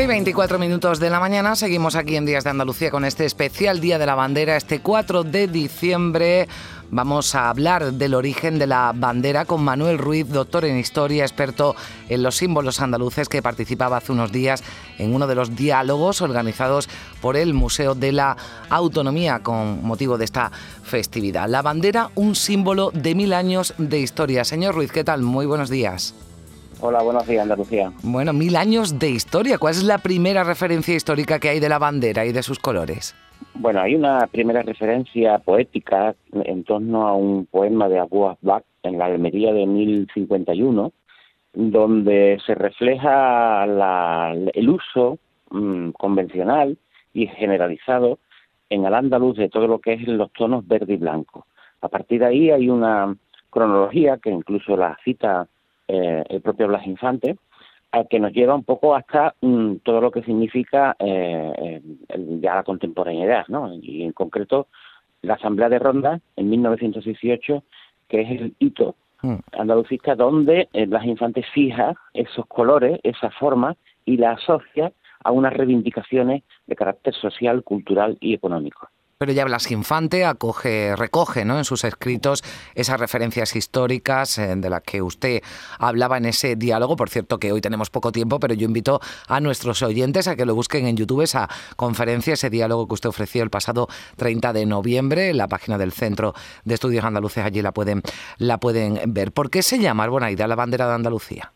9 y 24 minutos de la mañana, seguimos aquí en Días de Andalucía con este especial Día de la Bandera, este 4 de diciembre. Vamos a hablar del origen de la bandera con Manuel Ruiz, doctor en historia, experto en los símbolos andaluces, que participaba hace unos días en uno de los diálogos organizados por el Museo de la Autonomía con motivo de esta festividad. La bandera, un símbolo de mil años de historia. Señor Ruiz, ¿qué tal? Muy buenos días. Hola, buenos días, Andalucía. Bueno, mil años de historia. ¿Cuál es la primera referencia histórica que hay de la bandera y de sus colores? Bueno, hay una primera referencia poética en torno a un poema de Abu Asbak en la Almería de 1051, donde se refleja el uso mm, convencional y generalizado en el andaluz de todo lo que es los tonos verde y blanco. A partir de ahí hay una cronología que incluso la cita eh, el propio Blas Infante, al que nos lleva un poco hasta mm, todo lo que significa eh, ya la contemporaneidad, ¿no? Y en concreto la Asamblea de Ronda en 1918, que es el hito mm. andalucista donde eh, Blas Infante fija esos colores, esa forma y la asocia a unas reivindicaciones de carácter social, cultural y económico pero ya Blas Infante acoge, recoge ¿no? en sus escritos esas referencias históricas eh, de las que usted hablaba en ese diálogo. Por cierto, que hoy tenemos poco tiempo, pero yo invito a nuestros oyentes a que lo busquen en YouTube, esa conferencia, ese diálogo que usted ofreció el pasado 30 de noviembre en la página del Centro de Estudios Andaluces. Allí la pueden, la pueden ver. ¿Por qué se llama Arbonaida la bandera de Andalucía?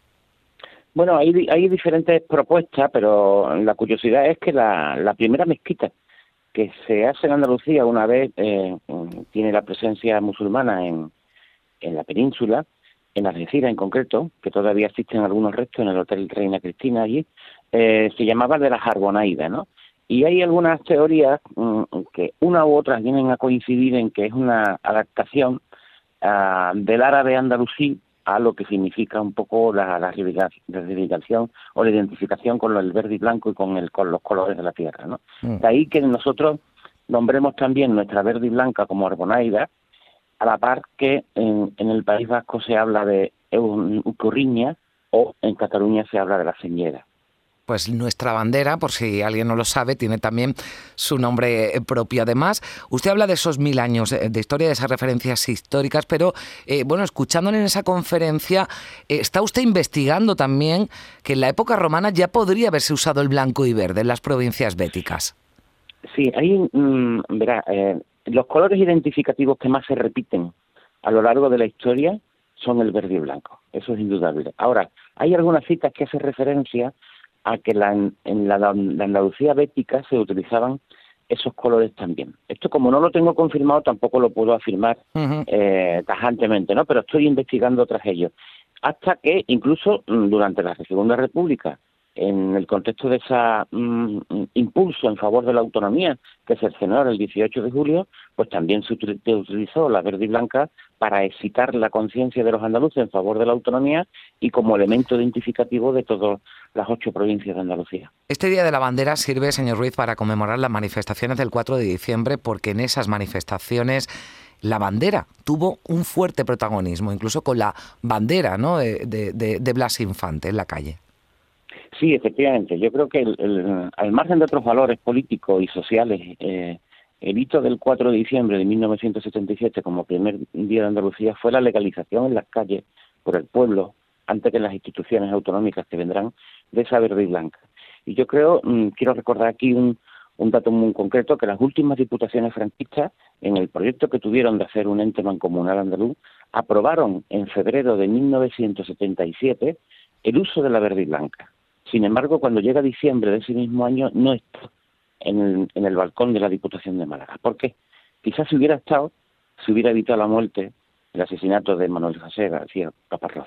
Bueno, hay, hay diferentes propuestas, pero la curiosidad es que la, la primera mezquita que se hace en Andalucía una vez eh, tiene la presencia musulmana en, en la península, en Algeciras en concreto, que todavía existen algunos restos en el Hotel Reina Cristina allí, eh, se llamaba de las Arbonaidas, ¿no? Y hay algunas teorías mm, que una u otra vienen a coincidir en que es una adaptación ah, del árabe andalusí a lo que significa un poco la, la reivindicación o la identificación con el verde y blanco y con, el, con los colores de la tierra. ¿no? Mm. De ahí que nosotros nombremos también nuestra verde y blanca como Arbonaida, a la par que en, en el País Vasco se habla de Ucurriña o en Cataluña se habla de la Señera pues nuestra bandera, por si alguien no lo sabe, tiene también su nombre eh, propio. Además, usted habla de esos mil años de historia, de esas referencias históricas, pero eh, bueno, escuchándole en esa conferencia, eh, está usted investigando también que en la época romana ya podría haberse usado el blanco y verde en las provincias béticas. Sí, ahí, mm, verá, los colores identificativos que más se repiten a lo largo de la historia son el verde y blanco, eso es indudable. Ahora, hay algunas citas que hacen referencia a que la, en la, Andalucía bética se utilizaban esos colores también. Esto como no lo tengo confirmado tampoco lo puedo afirmar eh, tajantemente, ¿no? Pero estoy investigando tras ello. Hasta que incluso mm, durante la Segunda República en el contexto de ese mm, impulso en favor de la autonomía que se generó el 18 de julio, pues también se utilizó la verde y blanca para excitar la conciencia de los andaluces en favor de la autonomía y como elemento identificativo de todas las ocho provincias de Andalucía. Este Día de la Bandera sirve, señor Ruiz, para conmemorar las manifestaciones del 4 de diciembre, porque en esas manifestaciones la bandera tuvo un fuerte protagonismo, incluso con la bandera de Blas Infante en la calle. Sí, efectivamente. Yo creo que el, al margen de otros valores políticos y sociales, eh, el hito del 4 de diciembre de 1977 como primer día de Andalucía fue la legalización en las calles por el pueblo, antes que las instituciones autonómicas que vendrán, de esa verde y blanca. Y yo creo, mm, quiero recordar aquí un, un dato muy concreto, que las últimas diputaciones franquistas, en el proyecto que tuvieron de hacer un ente mancomunal andaluz, aprobaron en febrero de 1977 el uso de la verde y blanca. Sin embargo, cuando llega diciembre de ese mismo año, no está en el, balcón de la Diputación de Málaga. ¿Por qué? Quizás si hubiera estado, se hubiera evitado la muerte, el asesinato de Manuel José García Caparrós.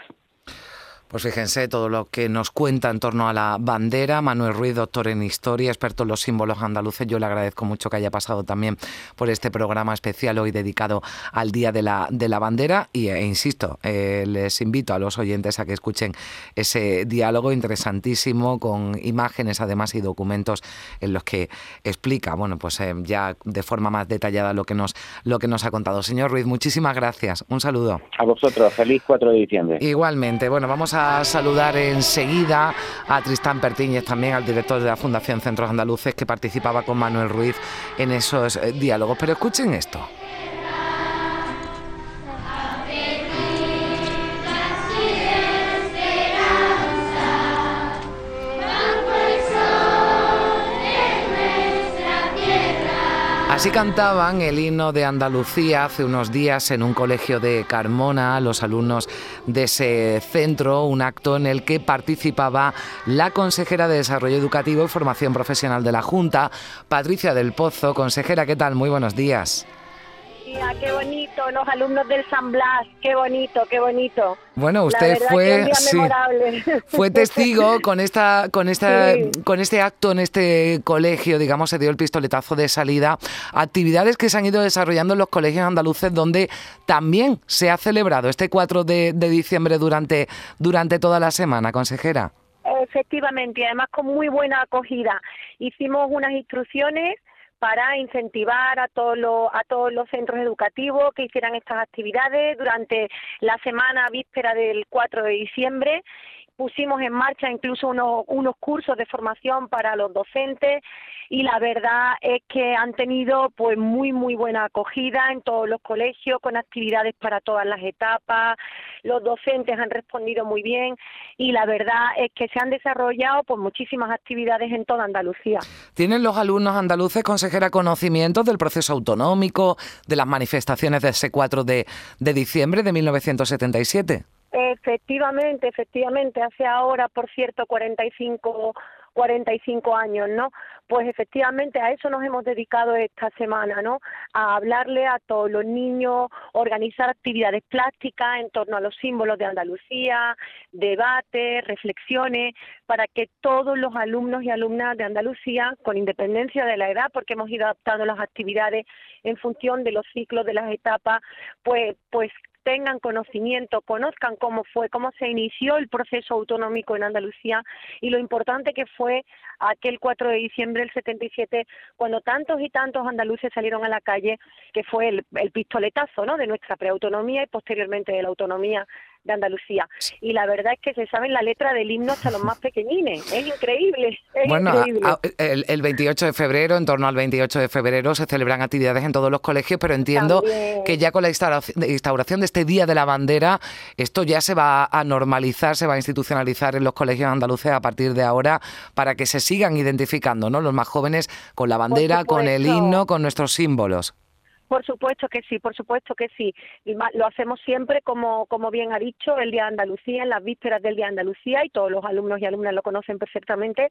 Pues fíjense todo lo que nos cuenta en torno a la bandera. Manuel Ruiz, doctor en historia, experto en los símbolos andaluces. Yo le agradezco mucho que haya pasado también por este programa especial hoy dedicado al Día de la, de la Bandera. Y e insisto, eh, les invito a los oyentes a que escuchen ese diálogo interesantísimo con imágenes además y documentos en los que explica, bueno, pues eh, ya de forma más detallada lo que nos lo que nos ha contado. Señor Ruiz, muchísimas gracias. Un saludo. A vosotros. Feliz 4 de diciembre. Igualmente. Bueno, vamos a a saludar enseguida a Tristán Pertíñez, también al director de la Fundación Centros Andaluces, que participaba con Manuel Ruiz en esos eh, diálogos. Pero escuchen esto. Así cantaban el himno de Andalucía hace unos días en un colegio de Carmona, los alumnos de ese centro, un acto en el que participaba la consejera de Desarrollo Educativo y Formación Profesional de la Junta, Patricia del Pozo. Consejera, ¿qué tal? Muy buenos días qué bonito, los alumnos del San Blas, qué bonito, qué bonito. Bueno, usted fue fue testigo con esta con esta con este acto en este colegio, digamos, se dio el pistoletazo de salida, actividades que se han ido desarrollando en los colegios andaluces donde también se ha celebrado este 4 de, de diciembre durante durante toda la semana, consejera. Efectivamente, y además con muy buena acogida. Hicimos unas instrucciones para incentivar a todos los a todos los centros educativos que hicieran estas actividades durante la semana víspera del 4 de diciembre pusimos en marcha incluso unos, unos cursos de formación para los docentes y la verdad es que han tenido pues muy muy buena acogida en todos los colegios con actividades para todas las etapas. Los docentes han respondido muy bien y la verdad es que se han desarrollado pues muchísimas actividades en toda Andalucía. Tienen los alumnos andaluces consejera conocimientos del proceso autonómico de las manifestaciones de ese 4 de, de diciembre de 1977 Efectivamente, efectivamente, hace ahora, por cierto, 45 45 años, ¿no? Pues efectivamente a eso nos hemos dedicado esta semana, ¿no? A hablarle a todos los niños, organizar actividades plásticas en torno a los símbolos de Andalucía, debates, reflexiones, para que todos los alumnos y alumnas de Andalucía, con independencia de la edad, porque hemos ido adaptando las actividades en función de los ciclos de las etapas, pues, pues tengan conocimiento, conozcan cómo fue, cómo se inició el proceso autonómico en Andalucía y lo importante que fue aquel 4 de diciembre del 77 cuando tantos y tantos andaluces salieron a la calle, que fue el, el pistoletazo ¿no? de nuestra preautonomía y posteriormente de la autonomía de Andalucía. Y la verdad es que se saben la letra del himno hasta los más pequeñines. Es increíble. bueno, el, 28 de febrero, en torno al 28 de febrero, se celebran actividades en todos los colegios, pero entiendo que ya con la instauración de este Día de la Bandera, esto ya se va a normalizar, se va a institucionalizar en los colegios andaluces a partir de ahora para que se sigan identificando, ¿no? Los más jóvenes con la bandera, con el himno, con nuestros símbolos. Por supuesto que sí, por supuesto que sí. Lo hacemos siempre, como, como bien ha dicho, el Día de Andalucía, en las vísperas del Día de Andalucía, y todos los alumnos y alumnas lo conocen perfectamente,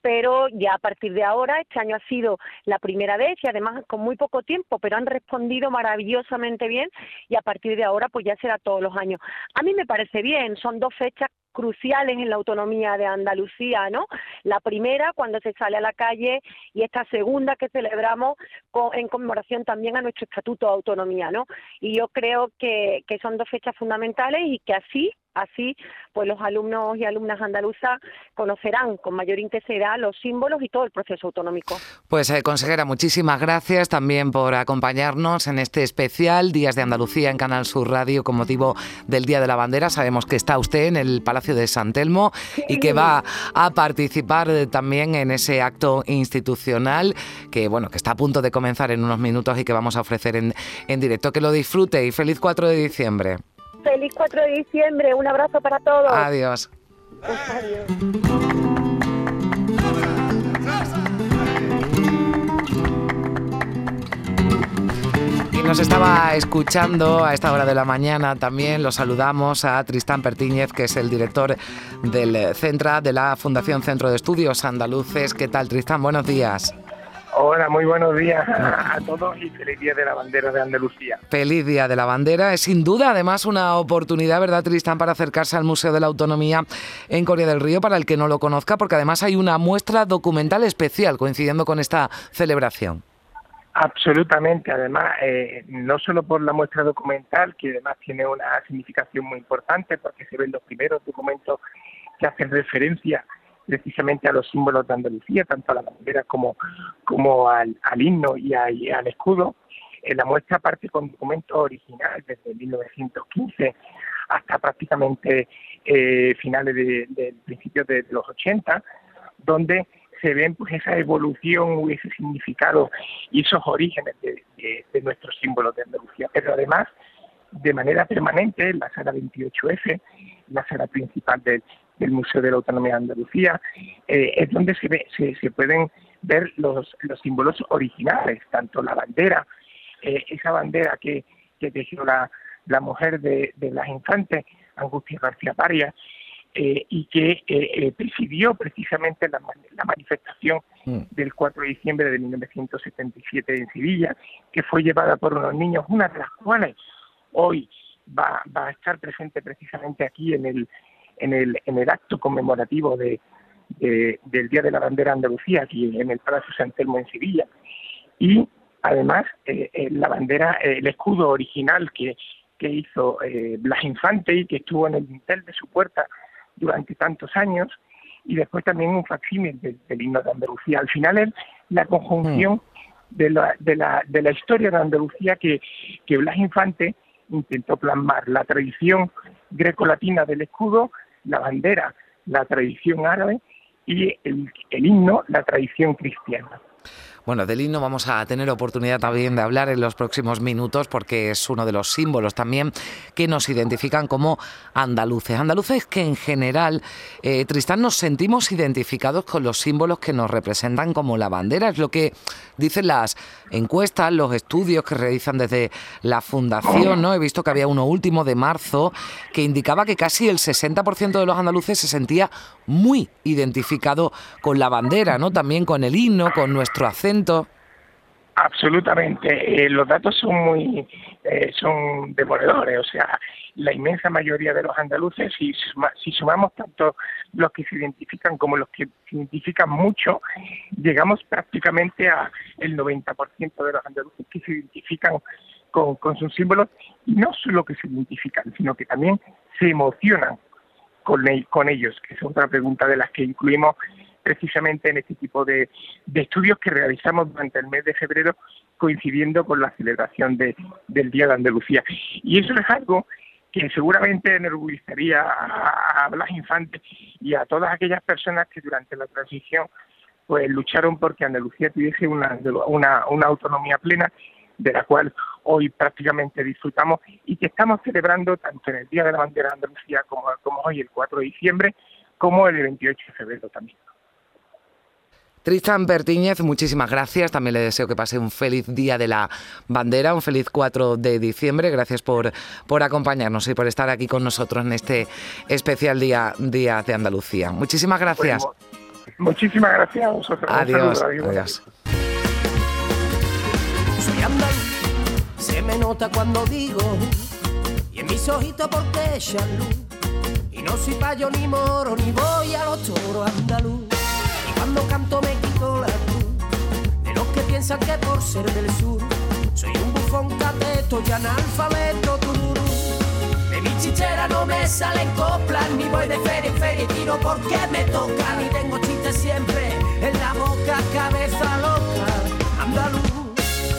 pero ya a partir de ahora, este año ha sido la primera vez y además con muy poco tiempo, pero han respondido maravillosamente bien y a partir de ahora pues ya será todos los años. A mí me parece bien, son dos fechas cruciales en la autonomía de Andalucía, ¿no? La primera cuando se sale a la calle y esta segunda que celebramos en conmemoración también a nuestro Estatuto de Autonomía, ¿no? Y yo creo que, que son dos fechas fundamentales y que así Así, pues los alumnos y alumnas andaluzas conocerán con mayor intensidad los símbolos y todo el proceso autonómico. Pues, eh, consejera, muchísimas gracias también por acompañarnos en este especial Días de Andalucía en Canal Sur Radio con motivo del Día de la Bandera. Sabemos que está usted en el Palacio de San Telmo y que va a participar eh, también en ese acto institucional que, bueno, que está a punto de comenzar en unos minutos y que vamos a ofrecer en, en directo. Que lo disfrute y feliz 4 de diciembre. Feliz 4 de diciembre, un abrazo para todos. Adiós. Y Nos estaba escuchando a esta hora de la mañana también. Los saludamos a Tristán Pertíñez, que es el director del Centra de la Fundación Centro de Estudios Andaluces. ¿Qué tal, Tristán? Buenos días. Hola, muy buenos días a todos y feliz Día de la Bandera de Andalucía. Feliz Día de la Bandera. Es sin duda además una oportunidad, ¿verdad, Tristán, para acercarse al Museo de la Autonomía en Corea del Río, para el que no lo conozca, porque además hay una muestra documental especial coincidiendo con esta celebración. Absolutamente, además, eh, no solo por la muestra documental, que además tiene una significación muy importante, porque se ven los primeros documentos que hacen referencia precisamente a los símbolos de Andalucía, tanto a la bandera como, como al, himno y, al escudo. En la muestra parte con documentos originales desde 1915 hasta prácticamente eh, finales de, de, principios de, los 80, donde se ven pues esa evolución ese significado y esos orígenes de, nuestros símbolos de Andalucía. Pero además, de manera permanente, en la sala 28F, la sala principal del, Museo de la Autonomía de Andalucía, eh, es donde se, ve, se, pueden ver los, los símbolos originales, tanto la bandera, eh, esa bandera que, que tejió la, la mujer de, de las infantes, Angustia García Paria, eh, y que eh, eh, presidió precisamente la, manifestación mm. del 4 de diciembre de 1977 en Sevilla, que fue llevada por unos niños, una de las cuales hoy va, va a estar presente precisamente aquí en el, en el, en el acto conmemorativo de, del Día de la Bandera Andalucía, aquí en el Palacio San Telmo en Sevilla. Y además, la bandera, el escudo original que, que hizo eh, Blas Infante y que estuvo en el dintel de su puerta durante tantos años, y después también un facsímil del, himno de Andalucía. Al final es la conjunción mm. de, la, de, la, de la historia de Andalucía que, que Blas Infante intentó plasmar, la tradición grecolatina del escudo, la bandera, la tradición árabe y el, el himno, la tradición cristiana. Bueno, del himno vamos a tener oportunidad también de hablar en los próximos minutos porque es uno de los símbolos también que nos identifican como andaluces. Andaluces que en general, eh, Tristán, nos sentimos identificados con los símbolos que nos representan como la bandera. Es lo que dicen las encuestas, los estudios que realizan desde la Fundación. ¿no? He visto que había uno último de marzo que indicaba que casi el 60% de los andaluces se sentía muy identificado con la bandera, ¿no? también con el himno, con nuestro acento Absolutamente. Eh, los datos son muy eh, son demoledores. O sea, la inmensa mayoría de los andaluces, si, sumamos tanto los que se identifican como los que se identifican mucho, llegamos prácticamente a el 90% de los andaluces que se identifican con, con sus símbolos y no solo que se identifican, sino que también se emocionan con, con ellos, que es otra pregunta de las que incluimos precisamente en este tipo de, estudios que realizamos durante el mes de febrero coincidiendo con la celebración del Día de Andalucía. Y eso es algo que seguramente enorgullecería a, a Blas Infante y a todas aquellas personas que durante la transición pues lucharon porque Andalucía tuviese una, una, una autonomía plena de la cual hoy prácticamente disfrutamos y que estamos celebrando tanto en el Día de la Bandera de Andalucía como, como hoy el 4 de diciembre, como el 28 de febrero también. Tristan Bertíñez, muchísimas gracias. También le deseo que pase un feliz día de la bandera, un feliz 4 de diciembre. Gracias por, por acompañarnos y por estar aquí con nosotros en este especial día, día de Andalucía. Muchísimas gracias. muchísimas gracias a vosotros. Adiós. adiós. Soy andaluz, se me nota cuando digo, y en mis ojitos porque echan luz. Y no soy payo ni moro, ni voy a los toros andaluz que por ser del sur soy un bufón cateto y analfabeto tururú. De mi chichera no me salen coplas, ni voy de feria en feria y tiro porque me toca, ni tengo chistes siempre en la boca, cabeza loca, andaluz.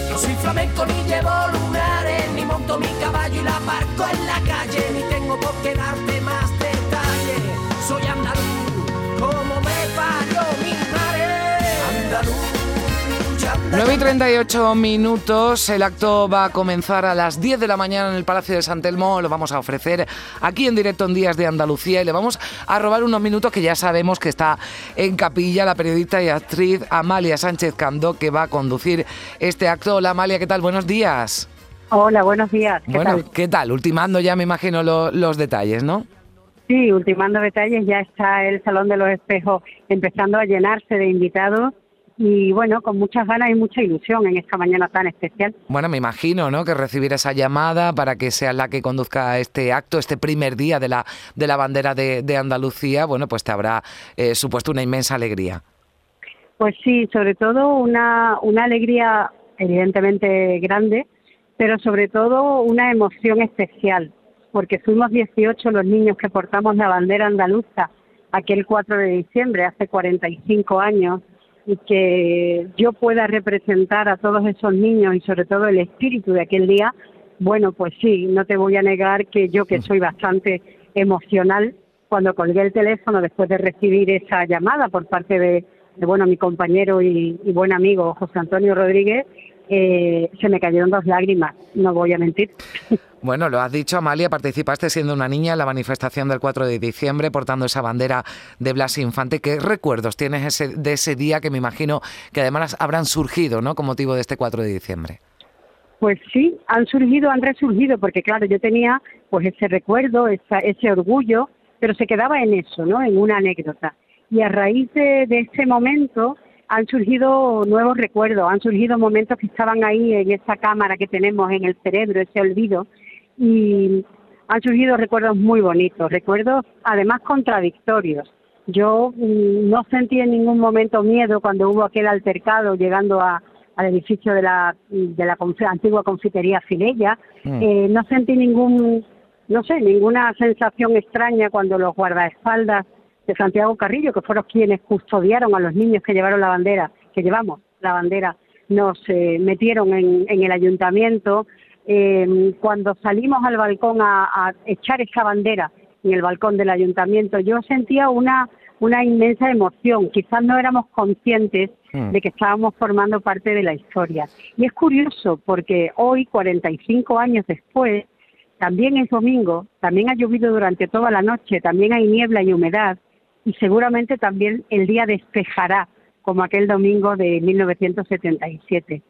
No soy flamenco ni llevo lunares, ni monto mi caballo y la parco en la calle, ni tengo por qué darte más 9 y 38 minutos, el acto va a comenzar a las 10 de la mañana en el Palacio de San Telmo, lo vamos a ofrecer aquí en directo en Días de Andalucía y le vamos a robar unos minutos que ya sabemos que está en capilla la periodista y actriz Amalia Sánchez Candó que va a conducir este acto. Hola Amalia, ¿qué tal? Buenos días. Hola, buenos días. ¿Qué bueno, tal? ¿qué tal? Ultimando ya me imagino los detalles, ¿no? Sí, ultimando detalles, ya está el Salón de los Espejos empezando a llenarse de invitados y bueno, con muchas ganas y mucha ilusión en esta mañana tan especial. Bueno, me imagino, ¿no? Que recibir esa llamada para que sea la que conduzca este acto, este primer día de la, de la bandera de, Andalucía, bueno, pues te habrá eh, supuesto una inmensa alegría. Pues sí, sobre todo una, una alegría evidentemente grande, pero sobre todo una emoción especial, porque fuimos 18 los niños que portamos la bandera andaluza aquel 4 de diciembre, hace 45 años, y que yo pueda representar a todos esos niños y sobre todo el espíritu de aquel día, Bueno, pues sí, no te voy a negar que yo que soy bastante emocional, cuando colgué el teléfono después de recibir esa llamada por parte de, bueno, mi compañero y, buen amigo José Antonio Rodríguez, eh, se me cayeron dos lágrimas, no voy a mentir. Bueno, lo has dicho, Amalia, participaste siendo una niña en la manifestación del 4 de diciembre portando esa bandera de Blas Infante. ¿Qué recuerdos tienes ese, de ese día que me imagino que además habrán surgido ¿no? con motivo de este 4 de diciembre? Pues sí, han surgido, han resurgido, porque claro, yo tenía pues ese recuerdo, ese orgullo, pero se quedaba en eso, ¿no? En una anécdota. Y a raíz de, de ese momento han surgido nuevos recuerdos, han surgido momentos que estaban ahí en esa cámara que tenemos en el cerebro, ese olvido, y han surgido recuerdos muy bonitos, recuerdos además contradictorios. Yo mm, no sentí en ningún momento miedo cuando hubo aquel altercado llegando a, al edificio de la, de la antigua confitería Filella. Mm. Eh, no sentí ningún, no sé, ninguna sensación extraña cuando los guardaespaldas de Santiago Carrillo, que fueron quienes custodiaron a los niños que llevaron la bandera, que llevamos la bandera, nos eh, metieron en, en el ayuntamiento eh, cuando salimos al balcón a, echar esa bandera en el balcón del ayuntamiento, yo sentía una, una inmensa emoción. Quizás no éramos conscientes mm. de que estábamos formando parte de la historia. Y es curioso porque hoy, 45 años después, también es domingo, también ha llovido durante toda la noche, también hay niebla y humedad, y seguramente también el día despejará como aquel domingo de 1977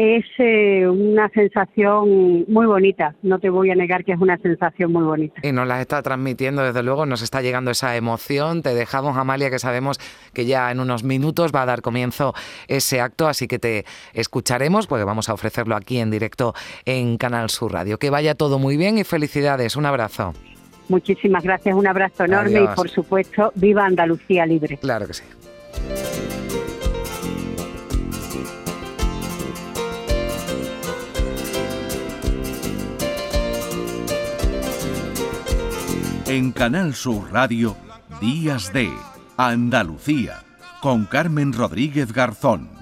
es eh, una sensación muy bonita, no te voy a negar que es una sensación muy bonita. Y nos la está transmitiendo, desde luego, nos está llegando esa emoción. Te dejamos, Amalia, que sabemos que ya en unos minutos va a dar comienzo ese acto, así que te escucharemos, porque vamos a ofrecerlo aquí en directo en Canal Sur Radio. Que vaya todo muy bien y felicidades. Un abrazo. Muchísimas gracias, un abrazo enorme y, por supuesto, viva Andalucía libre. Claro que sí. En Canal Sur Radio, Días de Andalucía, con Carmen Rodríguez Garzón.